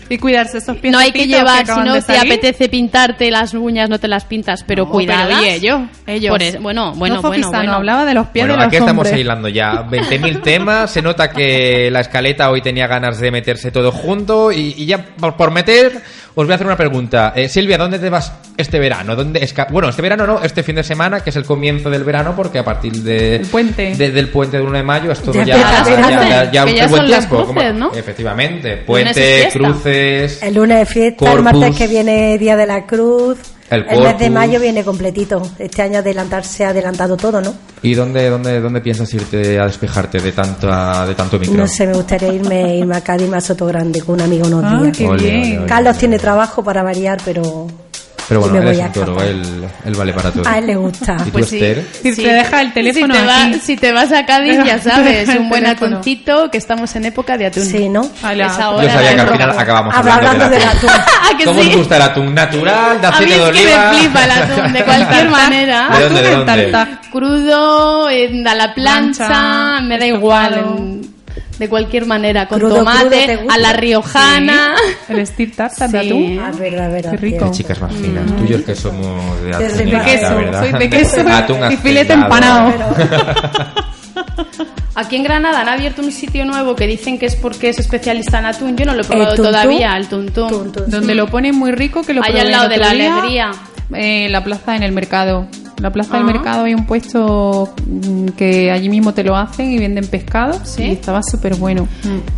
Y cuidarse esos pies. No hay que llevar, si no te apetece pintarte las uñas, no te las pintas, pero No, cuidadas. pero, oye, ellos, ellos. Por eso- bueno, bueno, no bueno, bueno. hablaba de los pies Bueno, de los aquí estamos hombres. hilando ya 20.000 temas. Se nota que la escaleta hoy tenía ganas de meterse todo junto. Y, y ya por, por meter, os voy a hacer una pregunta. Eh, Silvia, ¿dónde te vas este verano? ¿Dónde esca- bueno, este verano no, este fin de semana, que es el comienzo del verano, porque a partir de, El puente. de- del puente de 1 de mayo es todo Ya ya, ya, ya- ya buen son las tiempo. cruces, ¿no? Efectivamente. Puente, cruces. El lunes es fiesta, Corpus. el martes que viene Día de la Cruz. El mes de mayo viene completito. Este año adelantar, se ha adelantado todo, ¿no? ¿Y dónde, dónde, dónde piensas irte a despejarte de, tanta, de tanto micro? No sé, me gustaría irme, irme a Cádiz, más Soto Grande, con un amigo unos Ah, días. qué Ole, bien. ole, ole. Carlos tiene trabajo para variar, pero Pero bueno, me él es a un toro, él, él vale para todo. a él le gusta. ¿Y tú, Pues sí. Esther? Si te deja el teléfono si te, va- si te vas a Cádiz, ya sabes, un buen atuncito, que estamos en época de atún. Sí, ¿no? Ala, Es ahora Yo sabía que al final rojo. acabamos Habla- hablando, hablando del atún. ¿A que ¿Cómo sí? os gusta el atún? ¿Natural? ¿De A mí aceite es de que oliva? me flipa el atún, de cualquier manera. ¿De dónde, de Atún en dónde? Crudo, a la plancha, me da igual. De cualquier manera, con Crudo, tomate, crudo, a la riojana. Sí. El Steve Tartar de Sí. atún. Ah, verdad, verdad. Qué rico. Qué chicas más finas. Tú y yo es que somos de atún de queso, ¿verdad? soy de queso Atún y filete empanado. Aquí en Granada han abierto un sitio nuevo que dicen que es porque es especialista en atún. Yo no lo he probado tuntún. todavía, el tuntún. Tun, tun, Donde sí. lo ponen muy rico, que lo Ahí probé al lado de la día, alegría. eh, la plaza en el mercado. La plaza del Ah. mercado hay un puesto mm, que allí mismo te lo hacen y venden pescado. ¿Sí? Y estaba súper bueno.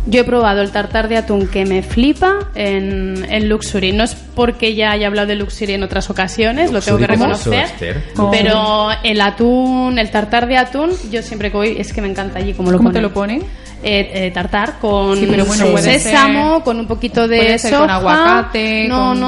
Yo he probado el tartar de atún que me flipa en, en Luxury. No es porque ya haya hablado de Luxury en otras ocasiones, lo tengo que Luxury, ¿cómo es eso, reconocer. Pero el atún, el tartar de atún, yo siempre que voy, es que me encanta allí como lo ¿Cómo ponen. te lo ponen? Eh, eh, tartar con Sí, pero bueno, puede sésamo, ser- con un poquito de puede ser soja. con aguacate, No, con-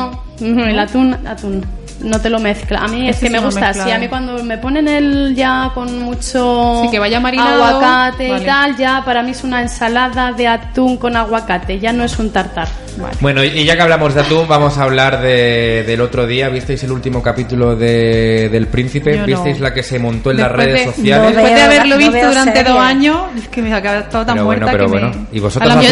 no, el atún, atún. No te lo mezcla. A mí es que me gusta así. mezclado. A mí cuando me ponen el ya con mucho Sí, que vaya marinado, aguacate y tal, ya para mí es una ensalada de atún con aguacate. Ya no es un tartar. Vale. Bueno, y ya que hablamos de atún, vamos a hablar de, del otro día. ¿Visteis el último capítulo de, del Príncipe? Yo no. ¿Visteis la que se montó en las Después redes de- sociales? No Después de haberlo no visto durante series. dos años, es que me había estado tan Pero bueno, muerta pero que bueno. me... Y vosotros no no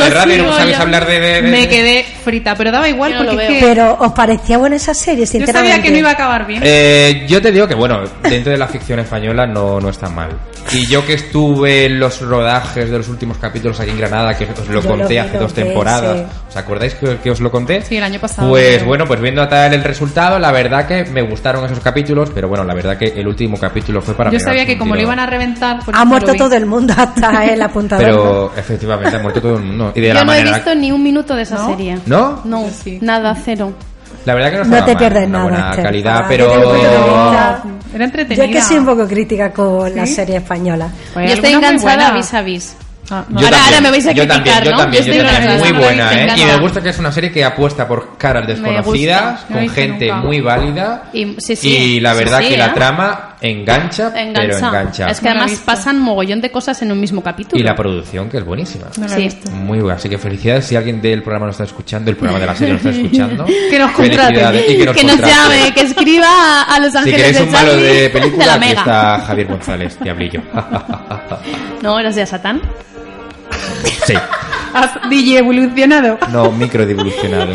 de radio, no sabéis yo. hablar de... de- de- me quedé frita, pero daba igual Yo no porque lo es veo. que Pero ¿os parecía buena esa serie, yo sinceramente? sabía que no iba a acabar bien. Eh, yo te digo que, bueno, dentro de la ficción española no, no está mal. Y yo que estuve en los rodajes de los últimos capítulos aquí en Granada, que os lo Yo conté lo hace dos temporadas. ¿os acordáis que, que os lo conté? Sí, el año pasado. Pues bueno, pues viendo tal el resultado, la verdad que me gustaron esos capítulos, pero bueno, la verdad que el último capítulo fue para Yo sabía que como lo iban a reventar... por Ha muerto todo el mundo hasta el apuntador. Pero efectivamente ha muerto todo el mundo. Y de Yo la no he visto ni un minuto de esa ¿No? serie. ¿No? No, sí. nada, cero. La verdad que no No te mal, pierdes una nada, buena Esther. calidad, Ah, pero... Era entretenida. Yo es que soy un poco crítica con la serie española. Pues Yo estoy enganchada vis a vis. Ah, no. Yo Ahora- también, ahora me vais a yo criticar, también, yo ¿no? también, Yo yo también, muy buena, ¿eh? Y me gusta que es una serie que apuesta por caras desconocidas, gusta. Con gente nunca. muy válida. Y, sí, sí. Y la Sí, verdad sí, que ¿eh? la trama engancha, engancha, pero engancha. Es que además pasan mogollón de cosas en un mismo capítulo. Y la producción, que es buenísima. Sí. Muy buena. Así que felicidades si alguien del programa nos está escuchando, el programa de la serie nos está escuchando. que nos contrate. Y que nos, que nos llame, que escriba a Los Ángeles. Si queréis un malo de película, de la mega. Aquí está Javier González, diablillo. no, gracias de Satán. Sí. ¿Has DJ evolucionado? No, micro devolucionado.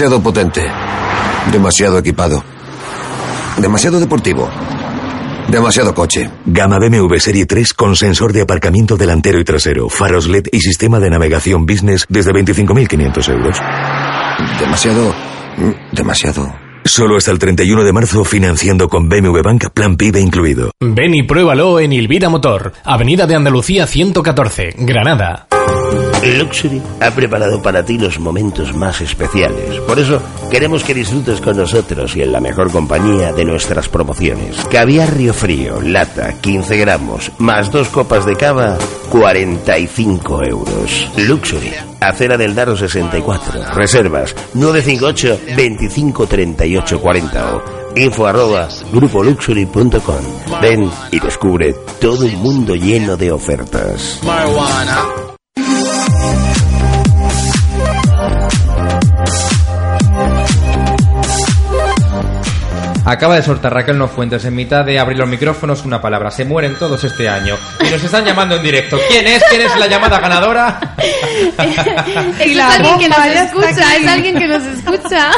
Demasiado potente. Demasiado equipado. Demasiado deportivo. Demasiado coche. Gama BMW Serie 3 con sensor de aparcamiento delantero y trasero, faros LED y sistema de navegación business desde 25.500 euros. Demasiado. mm, Demasiado. Solo hasta el 31 de marzo financiando con BMW Bank Plan PIB incluido. Ven y pruébalo en Ilvida Motor, Avenida de Andalucía 114, Granada. Luxury ha preparado para ti los momentos más especiales. Por eso queremos que disfrutes con nosotros y en la mejor compañía de nuestras promociones. Caviar Río Frío, lata, 15 gramos, más dos copas de cava, 45 euros. Luxury, acera del Daro 64. Reservas 958 25 38 40 o info arroba grupoluxury.com. Ven y descubre todo un mundo lleno de ofertas. Marijuana. Acaba de soltar Raquel No Fuentes en mitad de abrir los micrófonos una palabra. Se mueren todos este año. Y nos están llamando en directo. ¿Quién es? ¿Quién es la llamada ganadora? Es la alguien que nos escucha, es alguien que nos escucha.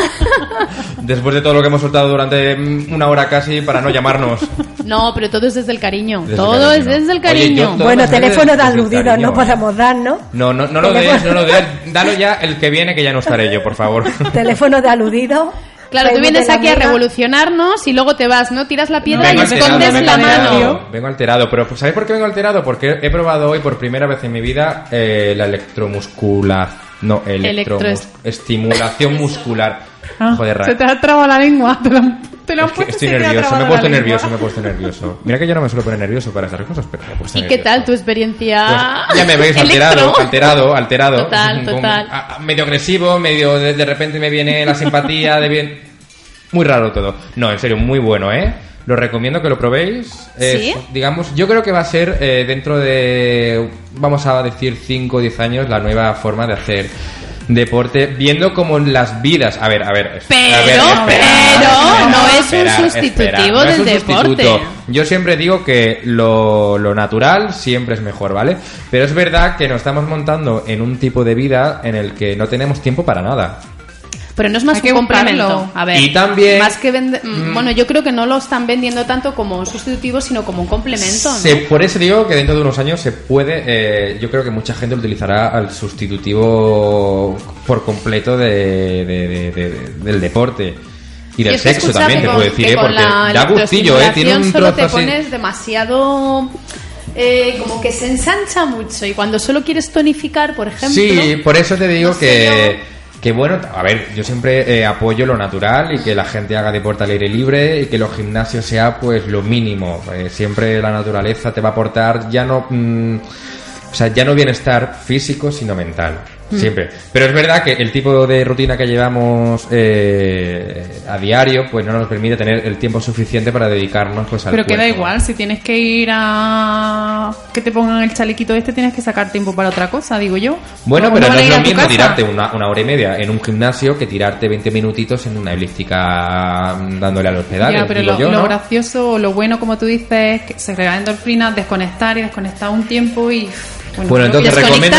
Después de todo lo que hemos soltado durante mm, una hora casi para no llamarnos. No, pero todo es desde el cariño. Desde el todo cariño. es desde el Oye, cariño. todas Bueno, teléfono de el aludido no ¿eh? podemos dar, ¿no? No, no, no lo des, no lo des. Dalo ya el que viene, que ya no estaré yo, por favor. teléfono de aludido. Claro, tú vienes aquí a revolucionarnos y luego te vas, ¿no? Tiras la piedra Vengo y alterado, escondes la alterado, mano. Vengo alterado, pero pues, ¿sabéis por qué vengo alterado? Porque he probado hoy por primera vez en mi vida eh, la electromuscular. No, Electroes- estimulación muscular. Ah, Joder, se te ha trabado la lengua. Te lo, te lo han Es puesto estoy nervioso, me he puesto nervioso, me he puesto nervioso. Mira que yo no me suelo poner nervioso para estas cosas, pero me he puesto ¿Y qué tal tu experiencia? Pues ya me veis alterado, alterado, alterado. Total, total. a- a- medio agresivo, medio de, de repente me viene la simpatía, de bien. Muy raro todo. No, en serio, muy bueno, ¿eh? Lo recomiendo que lo probéis. Es, ¿Sí? Digamos, yo creo que va a ser eh, dentro de, vamos a decir, 5 o 10 años, la nueva forma de hacer deporte, viendo como las vidas. A ver, a ver. Pero, a ver, espera, pero, no es un sustitutivo no del un deporte. sustituto. Yo siempre digo que lo, lo natural siempre es mejor, ¿vale? Pero es verdad que nos estamos montando en un tipo de vida en el que no tenemos tiempo para nada. Pero no es más Hay un que complemento. A ver, Y también- más que vende- mm, Mm. bueno, yo creo que no lo están vendiendo tanto como un sustitutivo, sino como un complemento, ¿no? Se- por eso digo que dentro de unos años se puede, eh, yo creo que mucha gente lo utilizará al sustitutivo por completo de, de- de- de- del deporte. Y del que sexo también, que te con- puedo decir, que ¿eh? porque da gustillo, ¿eh? Tiene un solo te así. pones demasiado... eh, como que se ensancha mucho y cuando solo quieres tonificar, por ejemplo... Sí, por eso te digo no sé que, que bueno, a ver, yo siempre eh, apoyo lo natural y que la gente haga deporte al aire libre y que los gimnasios sea pues lo mínimo. Eh, siempre la naturaleza te va a aportar ya no, mm, o sea, ya no bienestar físico, sino mental. Siempre. Pero es verdad que el tipo de rutina que llevamos eh, a diario, pues no nos permite tener el tiempo suficiente para dedicarnos pues al Pero que da cuerpo. igual, si tienes que ir a que te pongan el chalequito este, tienes que sacar tiempo para otra cosa, digo yo. Bueno, No, pero no es lo mismo tirarte una, una hora y media en un gimnasio que tirarte 20 minutitos en una elíptica mm, dándole a los pedales. Ya, pero digo lo, yo, lo ¿no? gracioso lo bueno, como tú dices, es que se crean endorfinas, desconectar y desconectar un tiempo y... Bueno, entonces recomiendo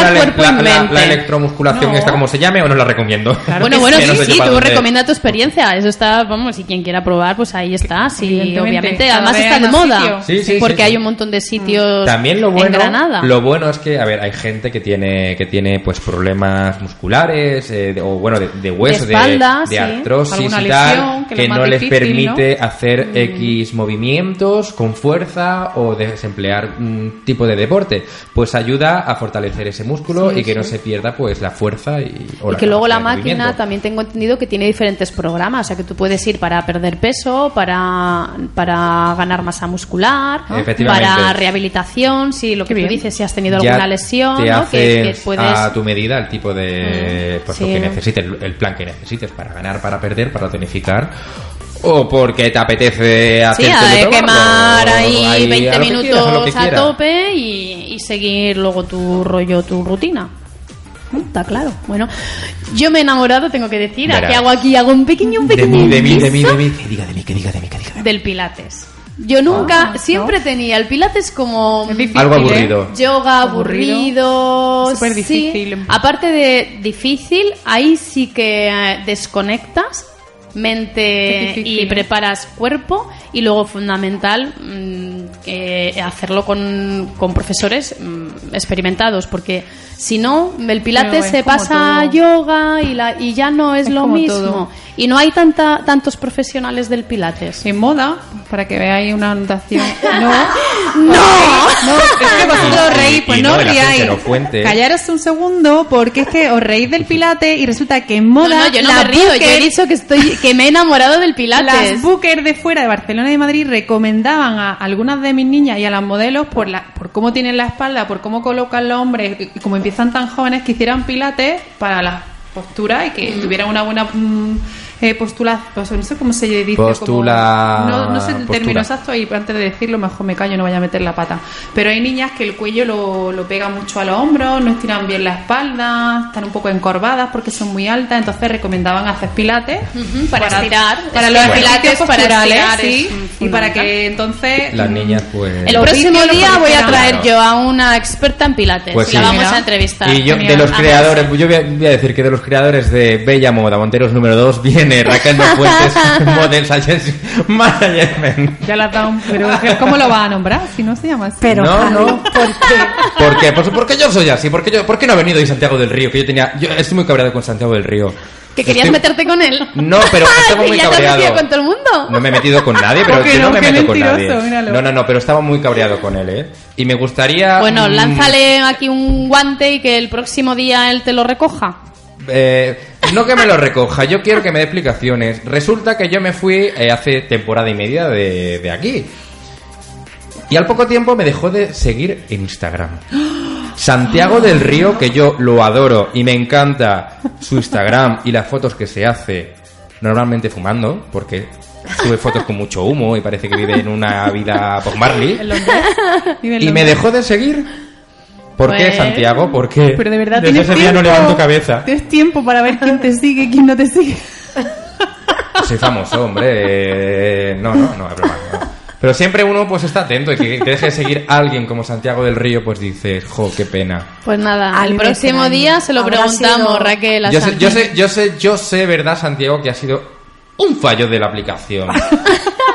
la, electromusculación No. esta como se llame o no la recomiendo. Bueno, bueno, Que no sí, sé sí, para tú dónde. recomienda tu experiencia. Eso está, vamos, y quien quiera probar, pues ahí está. Sí, obviamente. Además está de moda. Sí, sí, porque sí, hay sí. un montón de sitios También lo en bueno, Granada. lo bueno es que, a ver, hay gente que tiene que tiene pues problemas musculares eh, de- o bueno de, de hueso, de, espalda, de sí. artrosis y tal, que no les permite hacer X movimientos con fuerza o desemplear un tipo de deporte, pues ayuda a fortalecer ese músculo Sí, y que no se pierda pues la fuerza y, o Y la que luego la máquina también tengo entendido que tiene diferentes programas, o sea que tú puedes ir para perder peso, para, para ganar masa muscular, Efectivamente. para rehabilitación, si lo que tú dices, si has tenido Ya alguna lesión, te ¿no? que, que puedes... a tu medida el tipo de Mm, pues, sí. lo que necesites, el plan que necesites para ganar, para perder, para tonificar o porque te apetece hacer Sí, que quemar ahí a 20 lo que quieras, a lo que minutos a quieras. tope y, y seguir luego tu rollo, tu rutina. Mm, Está claro. Bueno, yo me he enamorado, tengo que decir. Verás. Aquí hago aquí hago un pequeño, un de pequeño mí, de mí, de mí, de mí, que diga de mí, que diga de mí, que diga de mí. del Pilates. Yo nunca, Ah, siempre tenía el Pilates como difícil, Algo ¿eh? aburrido. yoga Aburrido. Súper sí. difícil. Aparte de difícil, ahí sí que eh, desconectas Es mente y preparas cuerpo y luego fundamental mm, hacerlo con, con profesores mm, experimentados porque si no el pilates se pasa a yoga y, la, y ya no es, Es lo mismo todo. y no hay tanta, tantos profesionales del pilates En moda, para que veáis una anotación. No, ¡No! No, es que vosotros os reís, pues Y no no la riáis. Callaros un segundo, porque es que os reís del pilate y resulta que en moda. No, no, yo no las me río, yo he dicho que estoy que me he enamorado del pilates. Las bookers de fuera de Barcelona y de Madrid recomendaban a algunas de mis niñas y a las modelos por, la, por cómo tienen la espalda, por cómo colocan los hombres y como empiezan tan jóvenes que hicieran pilates para las posturas y que tuvieran una buena mm, eh, postula, pues no sé cómo se dice. como- Postula- no, no sé el postura. término exacto y antes de decirlo mejor me callo, no vaya a meter la pata. Pero hay niñas que el cuello lo, lo pega mucho a los hombros, no estiran bien la espalda, están un poco encorvadas porque son muy altas, entonces recomendaban hacer pilates Ujú, para estirar. para los ejercicios pilates para posturales, estirar sí, y para que entonces Las niñas, pues. El próximo día voy a traer Claro. yo a una experta en pilates Pues y la sí. vamos Mira. a entrevistar. Y yo, de los creadores, yo voy a, voy a decir que de los creadores de Bella Moda, Monteros número 2, viene Raquel de Fuentes, Models Agency Management. ya las da un pero ¿cómo lo va a nombrar? Si no se llama así. Pero, No, no. ¿por qué? ¿Por qué? Pues porque yo soy así. ¿Por qué, yo, ¿Por qué no ha venido hoy Santiago del Río? Que yo tenía. Yo estoy muy cabreado con Santiago del Río. ¿Que querías Estoy- meterte con él? No, pero estaba que muy ya te has cabreado. metido con todo el mundo. No me he metido con nadie, pero ¿Por qué yo no, no? me meto con nadie. míralo. No, no, no, pero estaba muy cabreado con él, ¿eh? Y me gustaría. Bueno, mm, lánzale aquí un guante y que el próximo día él te lo recoja. Eh, no que me lo recoja, yo quiero que me dé explicaciones. Resulta que yo me fui eh, hace temporada y media de, de aquí. Y al poco tiempo me dejó de seguir en Instagram. Santiago del Río, que yo lo adoro y me encanta su Instagram y las fotos que se hace normalmente fumando, porque sube fotos con mucho humo y parece que vive en una vida Bob Marley. Y me dejó de seguir. ¿Por qué, Pues- Santiago? ¿Por qué? Pero de verdad Desde tienes ese día no tiempo. levanto cabeza. Tienes tiempo para ver quién te sigue y quién no te sigue. Soy famoso, hombre. No, no, no, es broma. no. Pero siempre uno pues está atento y que, que deje de seguir a alguien como Santiago del Río, pues dices, jo, qué pena. Pues nada, A el mí me próximo día se lo preguntamos, sido- Raquel. a Yo sé, yo sé, yo sé, yo sé, verdad, Santiago, que ha sido un fallo de la aplicación.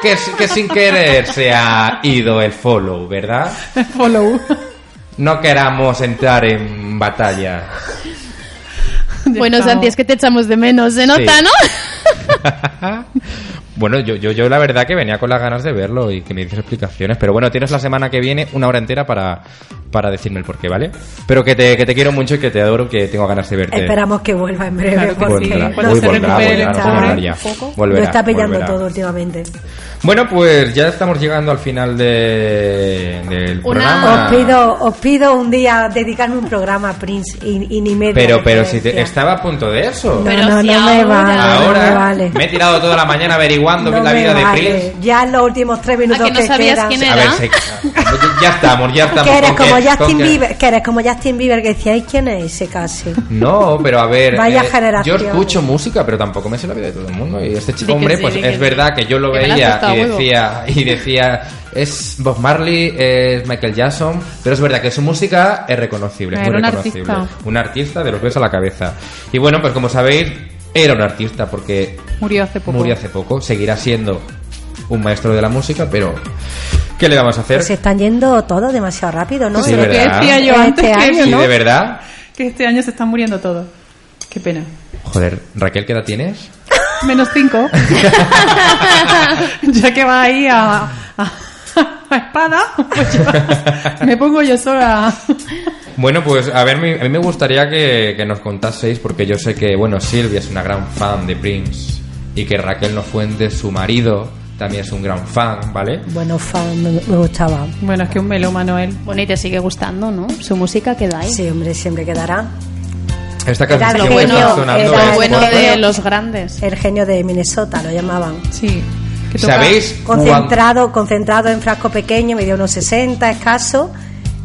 que, que sin querer se ha ido el follow, ¿verdad? Follow. No queramos entrar en batalla. Bueno, Santi, es que te echamos de menos, se nota, Sí. ¿no? Bueno, yo, yo, yo la verdad que venía con las ganas de verlo y que me dices explicaciones. Pero bueno, tienes la semana que viene una hora entera para, para decirme el porqué, ¿vale? Pero que te, que te quiero mucho y que te adoro, que tengo ganas de verte. Esperamos que vuelva en breve. Porque. Volverá, volverá, recupere volverá. Volverá, Lo está pillando volverá. todo últimamente. Bueno, pues ya estamos llegando al final de, del Una- programa. Os pido, os pido un día dedicarme un programa, Prince, y, y ni medio. Pero, de pero si te, estaba a punto de eso. No, Pero no, si no me ahora- vale. no Ahora me vale. me he tirado toda la mañana averiguando No la me vida de vale. Prince. Ya en los últimos tres minutos ¿A que no sabías quedan. quién A era? ver, se- ya estamos, ya estamos. Que eres como que- Justin que- Bieber, que eres como Justin Bieber que decía, "Ay, ¿quién es ese casi? No, pero a ver, Vaya eh, generación. yo escucho música, pero tampoco me sé la vida de todo el mundo. Y este chico, que hombre, sí, pues que es sí. verdad que yo lo Que me veía a y huevo. decía, y decía, es Bob Marley, es Michael Jackson, pero es verdad que su música es reconocible, es muy un reconocible. artista. Un artista de los pies a la cabeza. Y bueno, pues como sabéis, era un artista porque Murió hace poco. murió hace poco, seguirá siendo un maestro de la música, pero ¿qué le vamos a hacer? Se están yendo todos demasiado rápido, ¿no? Sí, Lo que ¿verdad? decía yo Este que, año, Sí, de verdad. que este año se están muriendo todos. Qué pena. Joder, Raquel, ¿qué edad tienes? Menos cinco. ya que va ahí a, a, a espada, pues yo- me pongo yo sola. Bueno, pues a ver, a mí me gustaría que, que nos contaseis, porque yo sé que, bueno, Silvia es una gran fan de Prince y que Raquel Nofuentes, su marido, también es un gran fan, ¿vale? Bueno, fan, me, me gustaba. Bueno, es que un melómano él. Bueno, y te sigue gustando, ¿no? Su música queda ahí. Sí, hombre, siempre quedará. Esta Era canción el que genio, está sonando era es bueno de los grandes. El genio de Minnesota, lo llamaban. Sí. ¿Sabéis? Concentrado, concentrado en frasco pequeño, medía unos 60 escaso.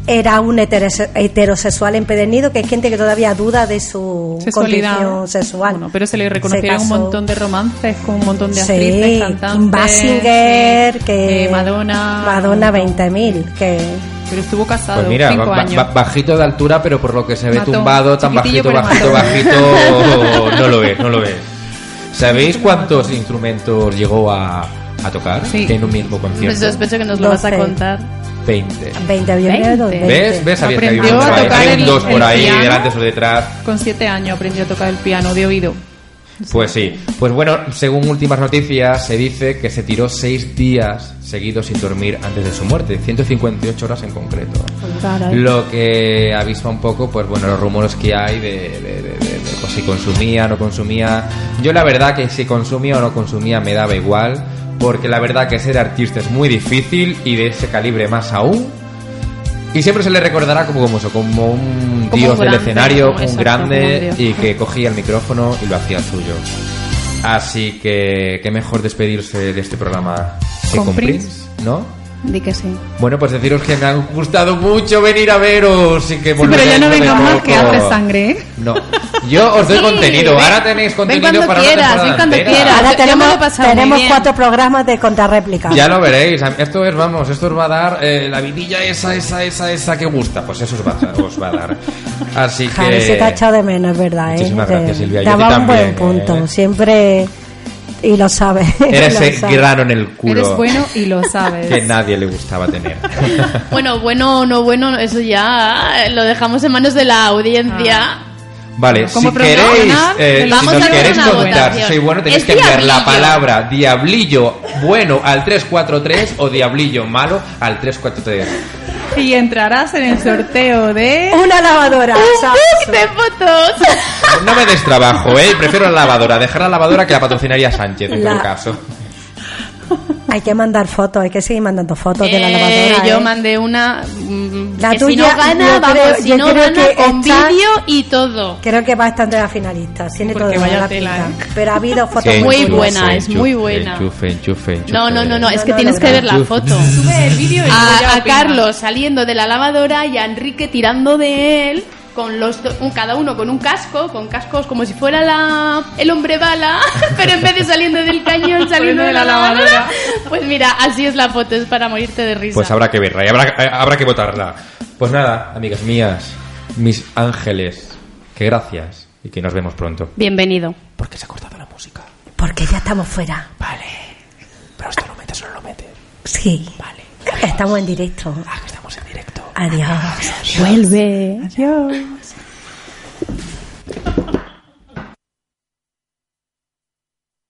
Era un heterose- heterosexual empedernido, que hay gente que todavía duda de su Sexualidad. condición sexual. Bueno, pero se le reconocieron un montón de romances con un montón de Sí, actrices, cantantes. Kim Basinger, sí, que eh, Madonna. Madonna un montón. 20.000, que Pero estuvo casado Pues mira, cinco ba- años. ba- bajito de altura, pero por lo que se ve Mató. tumbado, tan bajito, bajito, bajito, no lo ves, no lo ves. ¿Sabéis cuántos instrumentos llegó a, a tocar Sí. en un mismo Pues concierto? sospecho que nos lo vas a 12. contar. 20. 20 había 20. 20. ¿Ves? ¿Ves? Había, Aprendió a tocar el- dos por el ahí, delante o detrás. Con siete años aprendió a tocar el piano de oído. Pues sí. Pues bueno, según últimas noticias, se dice que se tiró seis días seguidos sin dormir antes de su muerte, 158 horas en concreto. Caray. Lo que avispa un poco, pues bueno, los rumores que hay de, de- de- de- de, pues, si consumía o no consumía. Yo la verdad que si consumía o no consumía me daba igual, porque la verdad que ser artista es muy difícil y de ese calibre más aún. Y siempre se le recordará como, como, eso, como un Como dios un del escenario, un exacto, grande un y que cogía el micrófono y lo hacía suyo. Así que qué mejor despedirse de este programa que Con con, Prince. Prince, ¿no? Di que sí. Bueno, pues deciros que me ha gustado mucho venir a veros y que Sí, pero ya no vengas más que hace sangre, ¿eh? No, yo os doy Sí, contenido. ven- Ahora tenéis contenido para quieras, una temporada ven cuando entera. quieras. Ahora tenemos, tenemos cuatro programas de contrarréplica. Ya lo veréis. Esto es, vamos, esto os va a dar eh, la vidilla esa, esa, esa, esa que gusta. Pues eso os va, a- os va a dar. Así Javi, se te ha que. echado de menos, verdad. ¿eh? Muchísimas Te- gracias, Silvia. Daba un buen punto. ¿eh? Siempre. Y lo sabes. Era ese sabes. grano en el culo Eres bueno y lo sabes. que nadie le gustaba tener. Bueno, bueno o no bueno, eso ya lo dejamos en manos de la audiencia. Vale, Como si queréis, eh, si nos queréis contar si soy bueno, tenéis Es que enviar la diablillo. palabra diablillo bueno al 343 o diablillo malo al 343. Y entrarás en el sorteo de... Una lavadora. ¿sabes? ¡De fotos! No me des trabajo, eh, prefiero la lavadora, dejar la lavadora que la patrocinaría Sánchez en La- todo caso. Hay que mandar fotos, hay que seguir mandando fotos de la Eh, lavadora. yo ¿eh? mandé una mm, La que si tuya, no gana, vamos, creo- si no gana que con vídeo y todo. Creo que va a estar entre las finalistas. Tiene todo Porque de vaya la tela, pinta. Pero ha habido fotos Que Muy curiosas. buena, es muy buena. Enchufe, enchufe, enchufe. No, no, no, no, es No, que no, tienes no, que no. ver la foto. Sube el vídeo A, a. Carlos saliendo de la lavadora y a Enrique tirando de él con los do- un- cada uno con un casco, con cascos como si fuera la el hombre bala, pero en vez de saliendo del cañón saliendo de la lavadora. Pues mira, así es la foto, es para morirte de risa. Pues habrá que verla y habrá, eh, habrá que votarla. Pues nada, amigas mías, mis ángeles, que gracias y que nos vemos pronto. Bienvenido. ¿Por qué se ha cortado la música? Porque ya estamos fuera. Vale. Pero esto lo metes o no lo metes. Sí. Vale. Estamos en directo. Ah, que estamos en directo. Adiós. Vuelve. Adiós.